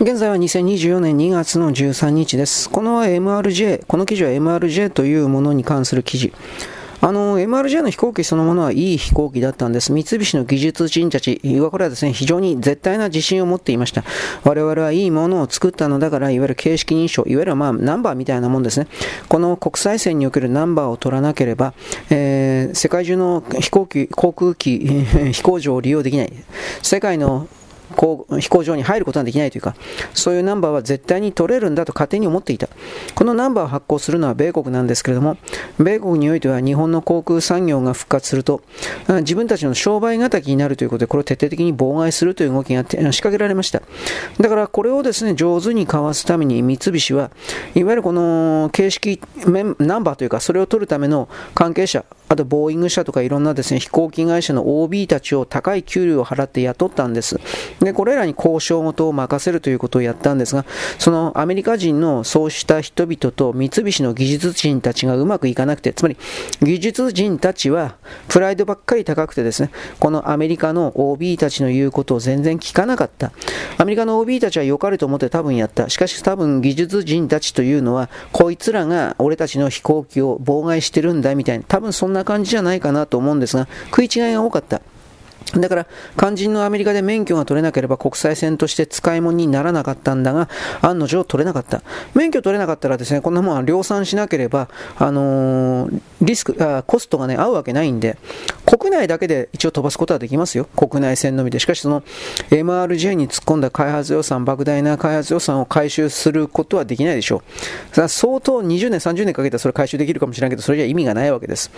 現在は2024年2月の13日です。この MRJ、この記事は MRJ というものに関する記事。あの、MRJ の飛行機そのものはいい飛行機だったんです。三菱の技術人たちはこれはですね、非常に絶対な自信を持っていました。我々はいいものを作ったのだから、いわゆる形式認証、いわゆるまあナンバーみたいなもんですね。この国際線におけるナンバーを取らなければ、えー、世界中の飛行機、航空機、飛行場を利用できない。世界のこう飛行場に入ることができないというか、そういうナンバーは絶対に取れるんだと勝手に思っていた。このナンバーを発行するのは米国なんですけれども、米国においては日本の航空産業が復活すると、自分たちの商売敵になるということで、これを徹底的に妨害するという動きが仕掛けられました。だからこれをですね、上手にかわすために三菱は、いわゆるこの形式ナンバーというか、それを取るための関係者、あとボーイング社とかいろんなですね、飛行機会社の OB たちを高い給料を払って雇ったんです。で、これらに交渉事を任せるということをやったんですが、そのアメリカ人のそうした人々と三菱の技術人たちがうまくいかなくて、つまり技術人たちはプライドばっかり高くてですね、このアメリカの OB たちの言うことを全然聞かなかった。アメリカの OB たちは良かれと思って多分やった。しかし多分技術人たちというのは、こいつらが俺たちの飛行機を妨害してるんだみたいな、多分そんなな感じじゃないかなと思うんですが、食い違いが多かった。だから、肝心のアメリカで免許が取れなければ国際線として使い物にならなかったんだが、案の定取れなかった。免許取れなかったらですね、こんなものは量産しなければ、あのー、リスクあ、コストがね、合うわけないんで、国内だけで一応飛ばすことはできますよ。国内線のみで。しかしその MRJ に突っ込んだ開発予算、莫大な開発予算を回収することはできないでしょう。相当20年、30年かけたらそれ回収できるかもしれないけど、それじゃ意味がないわけです。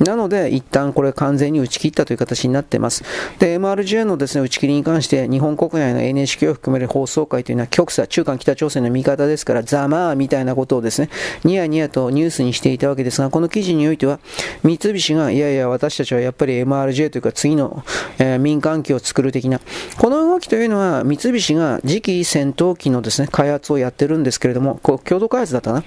なので、一旦これ完全に打ち切ったという形になっています。で、MRJ のですね、打ち切りに関して、日本国内の NHK を含める放送会というのは、極左、中間北朝鮮の味方ですから、ざまあみたいなことをですね、ニヤニヤとニュースにしていたわけですが、この記事においては、三菱が、いやいや、私たちはやっぱり MRJ というか、次の、えー、民間機を作る的な、この動きというのは、三菱が次期戦闘機のですね、開発をやってるんですけれども、こう共同開発だったな。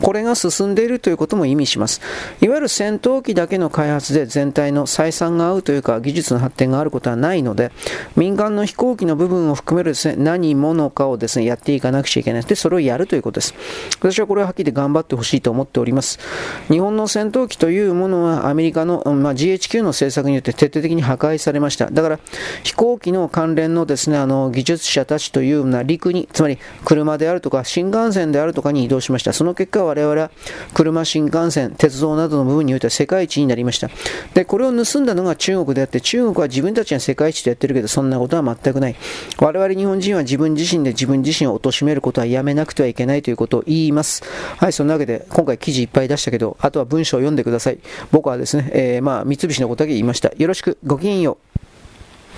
これが進んでいるということも意味します。いわゆる戦闘機だけの開発で全体の採算が合うというか、技術の発展点があることはないので、民間の飛行機の部分を含めるですね、何者かをですね、やっていかなくちゃいけない。で、それをやるということです。私はこれははっきり頑張ってほしいと思っております。日本の戦闘機というものはアメリカの、まあ、GHQ の政策によって徹底的に破壊されました。だから、飛行機の関連のですね、あの、技術者たちというような陸に、つまり車であるとか新幹線であるとかに移動しました。その結果、我々は車、新幹線、鉄道などの部分においては世界一になりました。で、これを盗んだのが中国であって、中国は自分たちは世界一とやってるけど、そんなことは全くない。我々日本人は自分自身で自分自身を貶めることはやめなくてはいけないということを言います。はい、そんなわけで、今回記事いっぱい出したけど、あとは文章を読んでください。僕はですね、えー、まあ、三菱のことだけ言いました。よろしく、ごきげんよう。